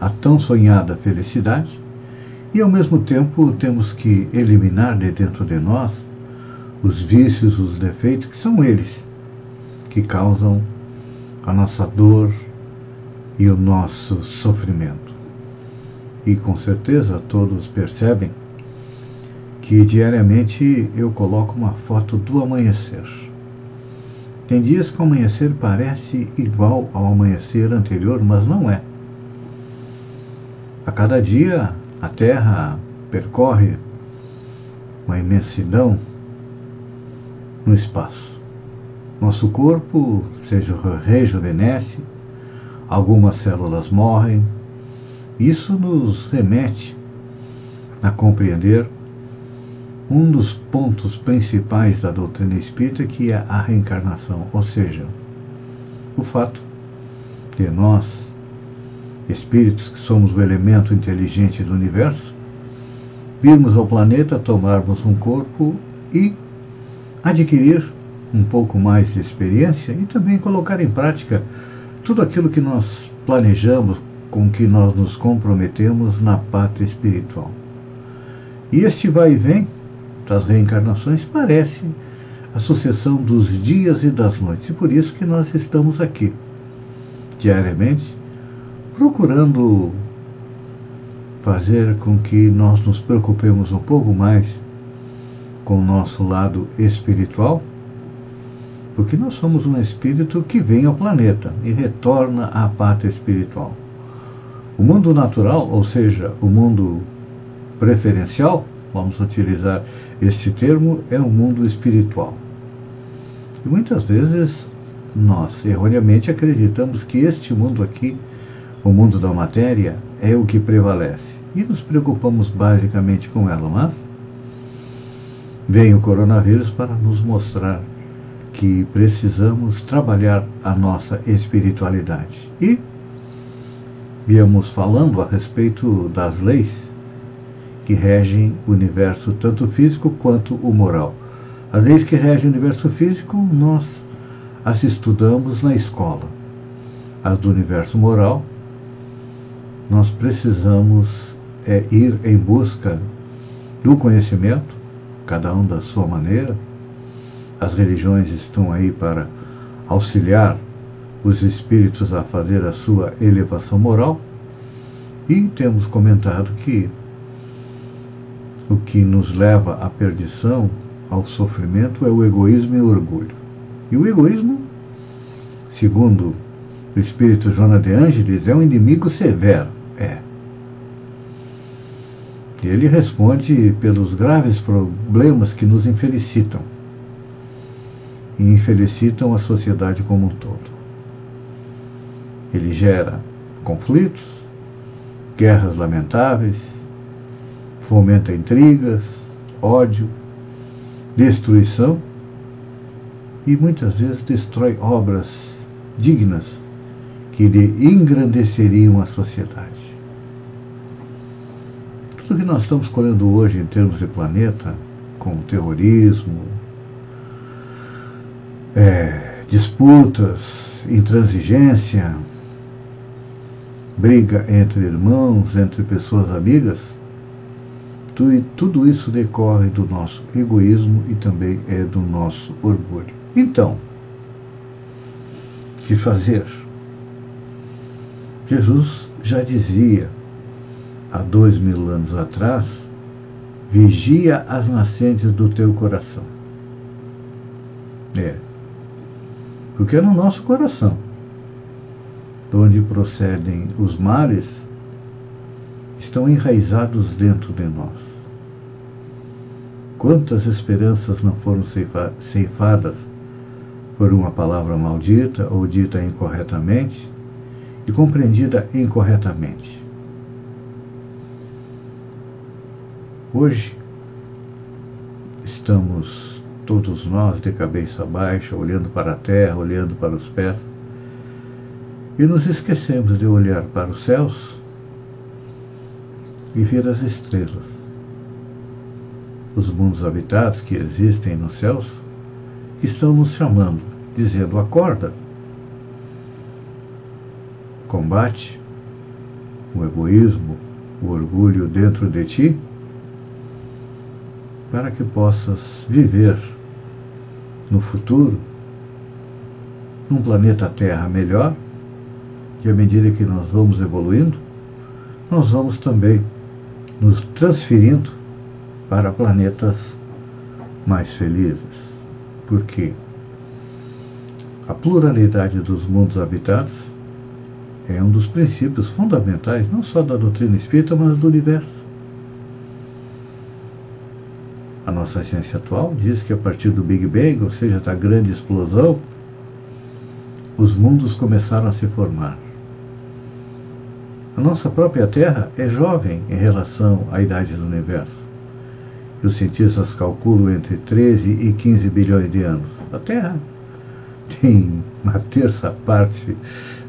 a tão sonhada felicidade e, ao mesmo tempo, temos que eliminar de dentro de nós os vícios, os defeitos, que são eles que causam a nossa dor e o nosso sofrimento. E com certeza todos percebem que diariamente eu coloco uma foto do amanhecer. Tem dias que o amanhecer parece igual ao amanhecer anterior, mas não é. A cada dia a Terra percorre uma imensidão no espaço. Nosso corpo seja rejuvenesce, algumas células morrem. Isso nos remete a compreender um dos pontos principais da doutrina espírita, que é a reencarnação, ou seja, o fato de nós espíritos que somos o elemento inteligente do universo, virmos ao planeta, tomarmos um corpo e adquirir um pouco mais de experiência e também colocar em prática tudo aquilo que nós planejamos, com que nós nos comprometemos na pátria espiritual. E este vai e vem das reencarnações parece a sucessão dos dias e das noites, e por isso que nós estamos aqui diariamente procurando fazer com que nós nos preocupemos um pouco mais com o nosso lado espiritual, porque nós somos um espírito que vem ao planeta e retorna à pátria espiritual. O mundo natural, ou seja, o mundo preferencial, vamos utilizar este termo, é o mundo espiritual. E muitas vezes nós erroneamente acreditamos que este mundo aqui o mundo da matéria é o que prevalece. E nos preocupamos basicamente com ela, mas vem o coronavírus para nos mostrar que precisamos trabalhar a nossa espiritualidade. E viemos falando a respeito das leis que regem o universo, tanto físico quanto o moral. As leis que regem o universo físico, nós as estudamos na escola. As do universo moral, nós precisamos é, ir em busca do conhecimento, cada um da sua maneira. As religiões estão aí para auxiliar os espíritos a fazer a sua elevação moral. E temos comentado que o que nos leva à perdição, ao sofrimento, é o egoísmo e o orgulho. E o egoísmo, segundo o espírito Joana de Ângeles, é um inimigo severo ele responde pelos graves problemas que nos infelicitam e infelicitam a sociedade como um todo. Ele gera conflitos, guerras lamentáveis, fomenta intrigas, ódio, destruição e muitas vezes destrói obras dignas que lhe engrandeceriam a sociedade tudo que nós estamos colhendo hoje em termos de planeta, com terrorismo, é, disputas, intransigência, briga entre irmãos, entre pessoas amigas, tudo isso decorre do nosso egoísmo e também é do nosso orgulho. Então, que fazer? Jesus já dizia há dois mil anos atrás: vigia as nascentes do teu coração. É. Porque é no nosso coração, de onde procedem os males, estão enraizados dentro de nós. Quantas esperanças não foram ceifadas por uma palavra maldita ou dita incorretamente e compreendida incorretamente? Hoje, estamos todos nós de cabeça baixa, olhando para a terra, olhando para os pés, e nos esquecemos de olhar para os céus e ver as estrelas os mundos habitados que existem nos céus, estão nos chamando, dizendo: acorda, combate o egoísmo, o orgulho dentro de ti, para que possas viver no futuro num planeta Terra melhor, e à medida que nós vamos evoluindo, nós vamos também nos transferindo para planetas mais felizes. Porque a pluralidade dos mundos habitados é um dos princípios fundamentais, não só da doutrina espírita, mas do universo. A nossa ciência atual diz que a partir do Big Bang, ou seja, da grande explosão, os mundos começaram a se formar. A nossa própria Terra é jovem em relação à idade do universo e os cientistas calculam entre 13 e 15 bilhões de anos. A Terra tem uma terça parte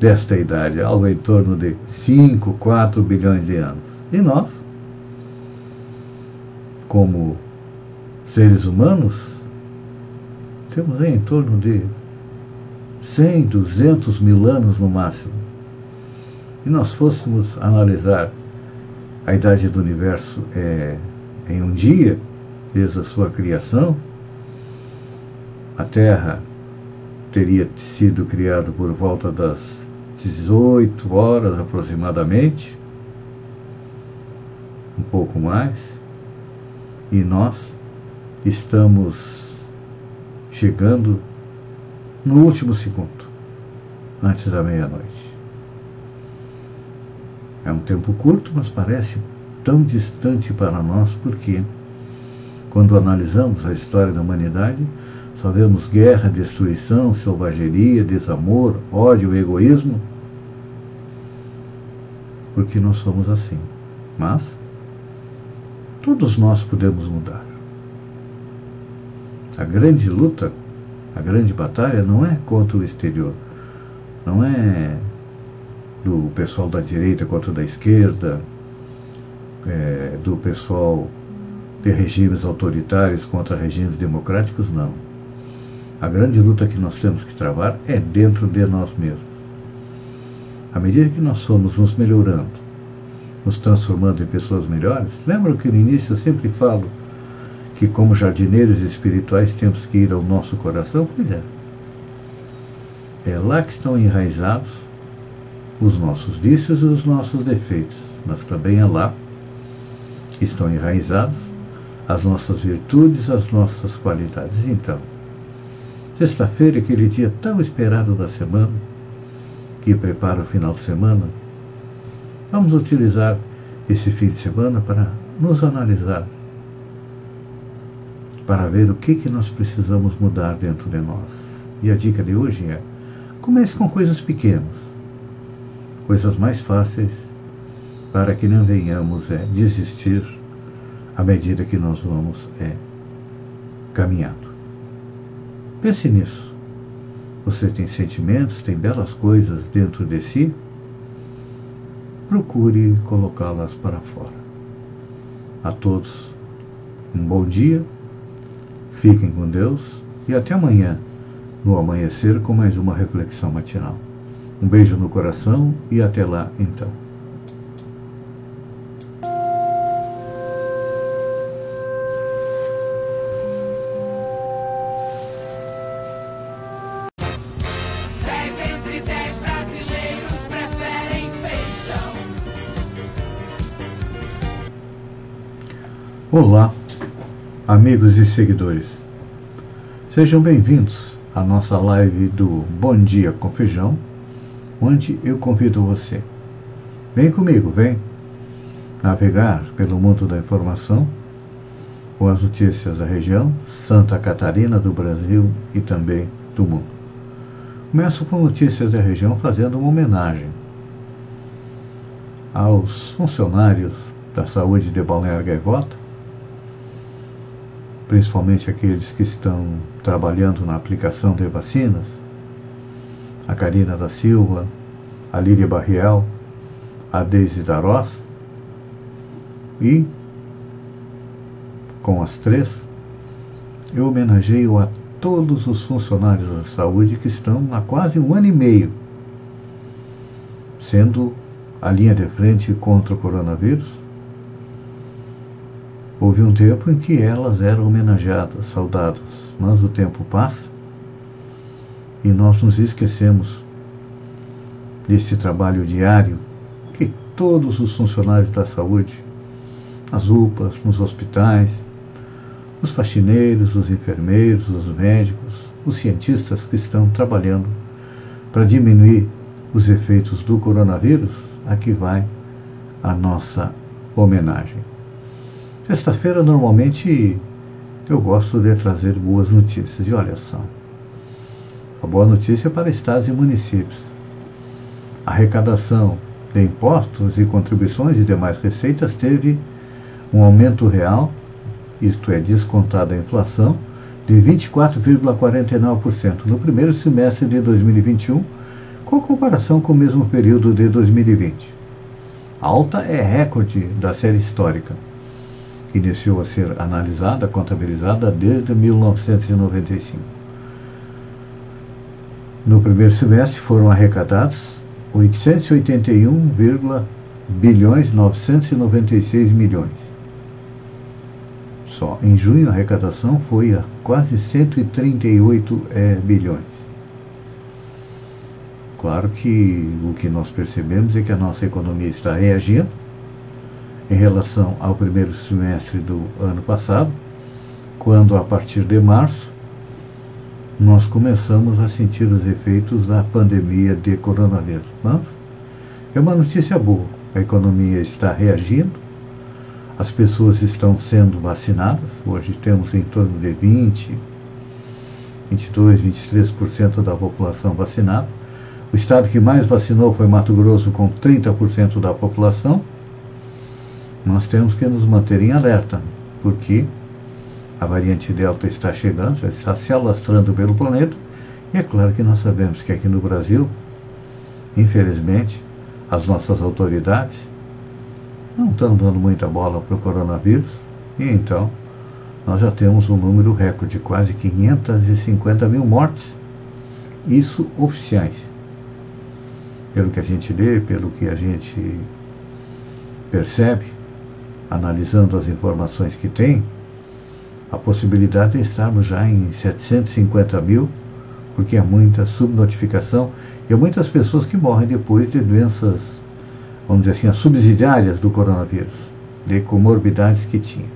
desta idade, algo em torno de 5, 4 bilhões de anos. E nós, como seres humanos, temos em torno de 100, 200 mil anos no máximo. E nós fôssemos analisar a idade do universo é, em um dia, desde a sua criação, a Terra teria sido criada por volta das 18 horas aproximadamente, um pouco mais, e nós estamos chegando no último segundo, antes da meia-noite. É um tempo curto, mas parece tão distante para nós, porque quando analisamos a história da humanidade, só vemos guerra, destruição, selvageria, desamor, ódio, egoísmo, porque nós somos assim. Mas todos nós podemos mudar. A grande luta, a grande batalha não é contra o exterior, não é do pessoal da direita contra o da esquerda, é, do pessoal de regimes autoritários contra regimes democráticos, não. A grande luta que nós temos que travar é dentro de nós mesmos. À medida que nós somos nos melhorando, nos transformando em pessoas melhores, lembra que no início eu sempre falo que, como jardineiros espirituais, temos que ir ao nosso coração? Pois é. É lá que estão enraizados os nossos vícios e os nossos defeitos, mas também é lá estão enraizadas, as nossas virtudes, as nossas qualidades. Então, sexta-feira, aquele dia tão esperado da semana, que prepara o final de semana, vamos utilizar esse fim de semana para nos analisar, para ver o que, que nós precisamos mudar dentro de nós. E a dica de hoje é: comece com coisas pequenas, coisas mais fáceis para que não venhamos é, desistir à medida que nós vamos é, caminhando. Pense nisso. Você tem sentimentos, tem belas coisas dentro de si? Procure colocá-las para fora. A todos, um bom dia, Fiquem com Deus e até amanhã, no amanhecer com mais uma reflexão matinal. Um beijo no coração e até lá então. Olá, amigos e seguidores. Sejam bem-vindos à nossa live do Bom Dia com Feijão, onde eu convido você. Vem comigo, vem navegar pelo mundo da informação com as notícias da região, Santa Catarina, do Brasil e também do mundo. Começo com notícias da região fazendo uma homenagem aos funcionários da saúde de Balneário Gaivota, principalmente aqueles que estão trabalhando na aplicação de vacinas, a Karina da Silva, a Lília Barriel, a Deise Darós e com as três eu homenageio a todos os funcionários da saúde que estão há quase um ano e meio sendo a linha de frente contra o coronavírus. Houve um tempo em que elas eram homenageadas, saudadas, mas o tempo passa e nós nos esquecemos desse trabalho diário que todos os funcionários da saúde, nas UPAs, nos hospitais, os faxineiros, os enfermeiros, os médicos, os cientistas que estão trabalhando para diminuir os efeitos do coronavírus, aqui vai a nossa homenagem. Sexta-feira, normalmente, eu gosto de trazer boas notícias. E olha só, a boa notícia é para estados e municípios. A arrecadação de impostos e contribuições e demais receitas teve um aumento real isto é, descontada a inflação, de 24,49% no primeiro semestre de 2021, com comparação com o mesmo período de 2020. A alta é recorde da série histórica. Iniciou a ser analisada, contabilizada desde 1995. No primeiro semestre foram arrecadados 881, bilhões 996 milhões só. Em junho, a arrecadação foi a quase 138 é, bilhões. Claro que o que nós percebemos é que a nossa economia está reagindo em relação ao primeiro semestre do ano passado, quando a partir de março nós começamos a sentir os efeitos da pandemia de coronavírus. Mas é uma notícia boa. A economia está reagindo, as pessoas estão sendo vacinadas. Hoje temos em torno de 20, 22, 23% da população vacinada. O estado que mais vacinou foi Mato Grosso, com 30% da população. Nós temos que nos manter em alerta, porque a variante Delta está chegando, está se alastrando pelo planeta. E é claro que nós sabemos que aqui no Brasil, infelizmente, as nossas autoridades não estão dando muita bola para o coronavírus, e então nós já temos um número recorde, quase 550 mil mortes, isso oficiais. Pelo que a gente lê, pelo que a gente percebe, analisando as informações que tem, a possibilidade de estarmos já em 750 mil, porque há muita subnotificação e há muitas pessoas que morrem depois de doenças vamos dizer assim, as subsidiárias do coronavírus, de comorbidades que tinha.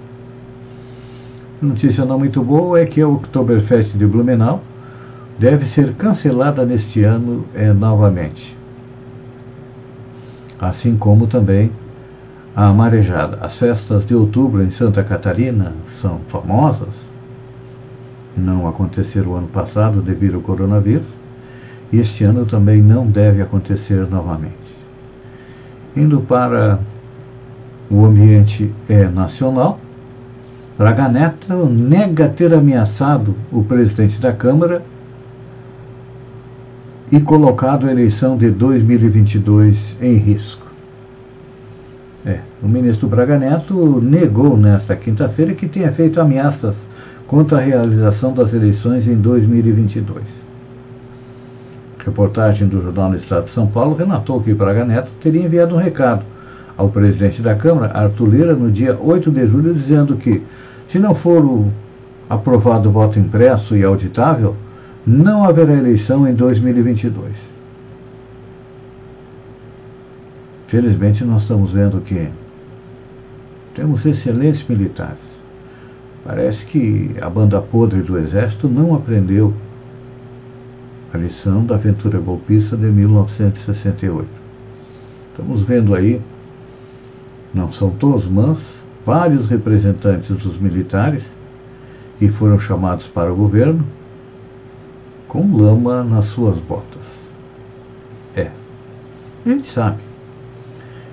Notícia não muito boa é que a Oktoberfest de Blumenau deve ser cancelada neste ano é, novamente. Assim como também a marejada. As festas de outubro em Santa Catarina são famosas, não aconteceram o ano passado devido ao coronavírus, e este ano também não deve acontecer novamente indo para o ambiente é, nacional, Braga Neto nega ter ameaçado o presidente da Câmara e colocado a eleição de 2022 em risco. É, o ministro Braga Neto negou nesta quinta-feira que tenha feito ameaças contra a realização das eleições em 2022 reportagem do Jornal do Estado de São Paulo relatou que Braga Neto teria enviado um recado ao presidente da Câmara, Arthur Lira, no dia 8 de julho, dizendo que, se não for o aprovado o voto impresso e auditável, não haverá eleição em 2022. Felizmente, nós estamos vendo que temos excelentes militares Parece que a banda podre do Exército não aprendeu a lição da aventura golpista de 1968. Estamos vendo aí, não são todos, mas vários representantes dos militares que foram chamados para o governo com lama nas suas botas. É, a gente sabe.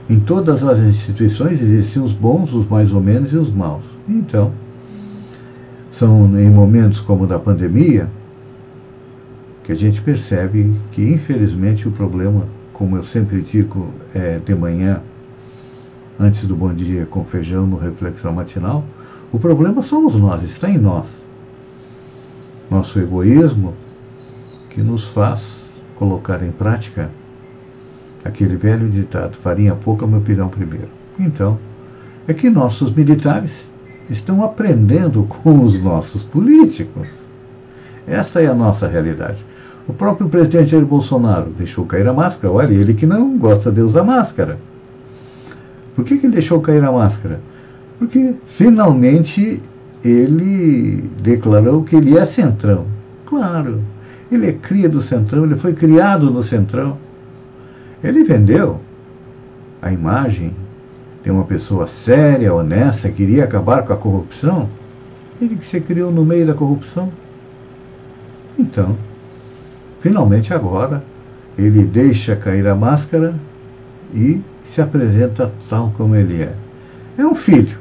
Em todas as instituições existem os bons, os mais ou menos e os maus. Então, são em momentos como o da pandemia que a gente percebe que, infelizmente, o problema, como eu sempre digo é, de manhã, antes do Bom Dia com Feijão, no Reflexão Matinal, o problema somos nós, está em nós. Nosso egoísmo que nos faz colocar em prática aquele velho ditado: farinha pouca, meu pirão primeiro. Então, é que nossos militares estão aprendendo com os nossos políticos. Essa é a nossa realidade. O próprio presidente Jair Bolsonaro deixou cair a máscara. Olha, ele que não gosta de usar máscara. Por que, que ele deixou cair a máscara? Porque finalmente ele declarou que ele é centrão. Claro, ele é cria do centrão, ele foi criado no centrão. Ele vendeu a imagem de uma pessoa séria, honesta, que queria acabar com a corrupção. Ele que se criou no meio da corrupção. Então, finalmente agora, ele deixa cair a máscara e se apresenta tal como ele é. É um filho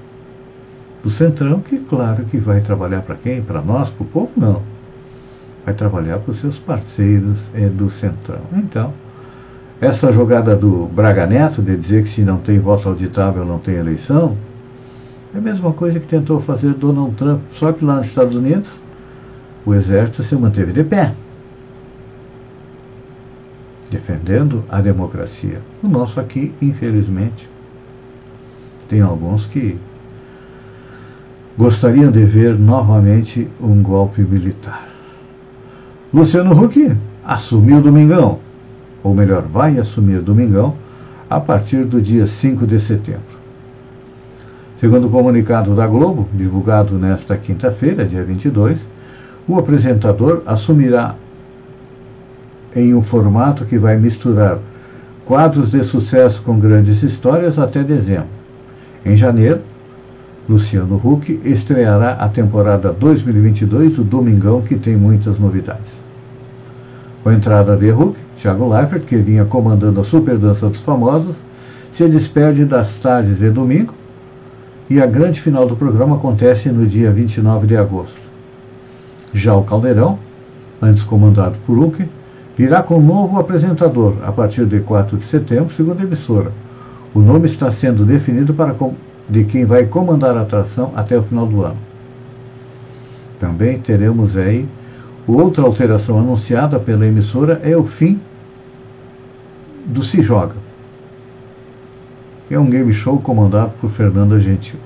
do Centrão que, claro, que vai trabalhar para quem? Para nós, para o povo? Não. Vai trabalhar para os seus parceiros é, do Centrão. Então, essa jogada do Braga Neto, de dizer que se não tem voto auditável não tem eleição, é a mesma coisa que tentou fazer Donald Trump, só que lá nos Estados Unidos o exército se manteve de pé, defendendo a democracia. O nosso aqui, infelizmente, tem alguns que gostariam de ver novamente um golpe militar. Luciano Huck assumiu Domingão ou melhor, vai assumir Domingão, a partir do dia 5 de setembro. Segundo o comunicado da Globo, divulgado nesta quinta-feira, dia 22, o apresentador assumirá em um formato que vai misturar quadros de sucesso com grandes histórias até dezembro. Em janeiro, Luciano Huck estreará a temporada 2022 do Domingão, que tem muitas novidades. Com a entrada de Hulk, Thiago Leifert, que vinha comandando a Super Dança dos Famosos, se despede das tardes de domingo e a grande final do programa acontece no dia 29 de agosto. Já o Caldeirão, antes comandado por Hulk, virá com um novo apresentador a partir de 4 de setembro, segundo a emissora. O nome está sendo definido para de quem vai comandar a atração até o final do ano. Também teremos aí Outra alteração anunciada pela emissora é o fim do Se Joga, que é um game show comandado por Fernanda Gentil.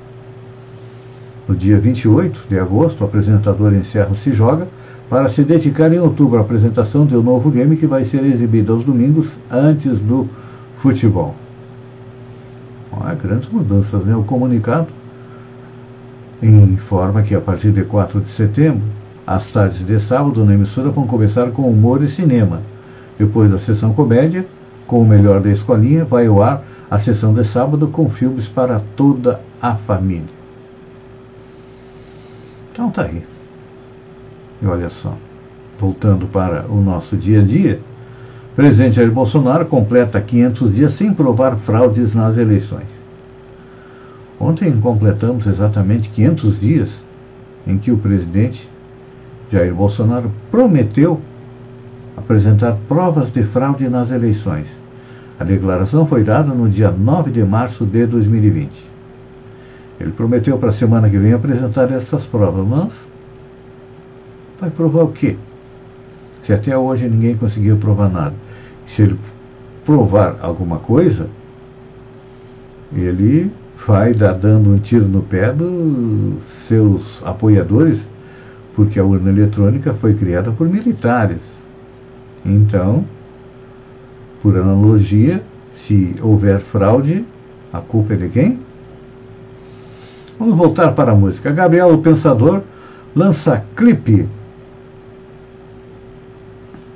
No dia 28 de agosto, o apresentador encerra o Se Joga para se dedicar em outubro à apresentação de um novo game que vai ser exibido aos domingos antes do futebol. Olha, grandes mudanças, né? O comunicado informa que a partir de 4 de setembro as tardes de sábado na emissora vão começar com humor e cinema. Depois da sessão comédia, com o melhor da escolinha, vai ao ar a sessão de sábado com filmes para toda a família. Então tá aí. E olha só, voltando para o nosso dia a dia, presidente Jair Bolsonaro completa 500 dias sem provar fraudes nas eleições. Ontem completamos exatamente 500 dias em que o presidente Jair Bolsonaro prometeu apresentar provas de fraude nas eleições. A declaração foi dada no dia 9 de março de 2020. Ele prometeu para a semana que vem apresentar essas provas, mas vai provar o quê? Se até hoje ninguém conseguiu provar nada. Se ele provar alguma coisa, ele vai dar dando um tiro no pé dos seus apoiadores porque a urna eletrônica foi criada por militares. Então, por analogia, se houver fraude, a culpa é de quem? Vamos voltar para a música. Gabriel o Pensador lança clipe.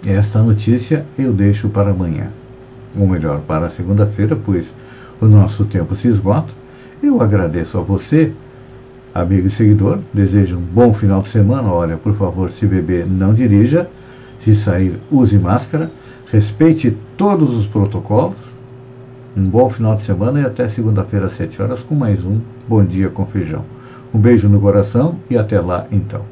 Esta notícia eu deixo para amanhã. Ou melhor, para segunda-feira, pois o nosso tempo se esgota. Eu agradeço a você, amigo e seguidor. Desejo um bom final de semana. Olha, por favor, se beber, não dirija. Se sair, use máscara. Respeite todos os protocolos. Um bom final de semana e até segunda-feira às 7 horas com mais um Bom Dia com Feijão. Um beijo no coração e até lá então.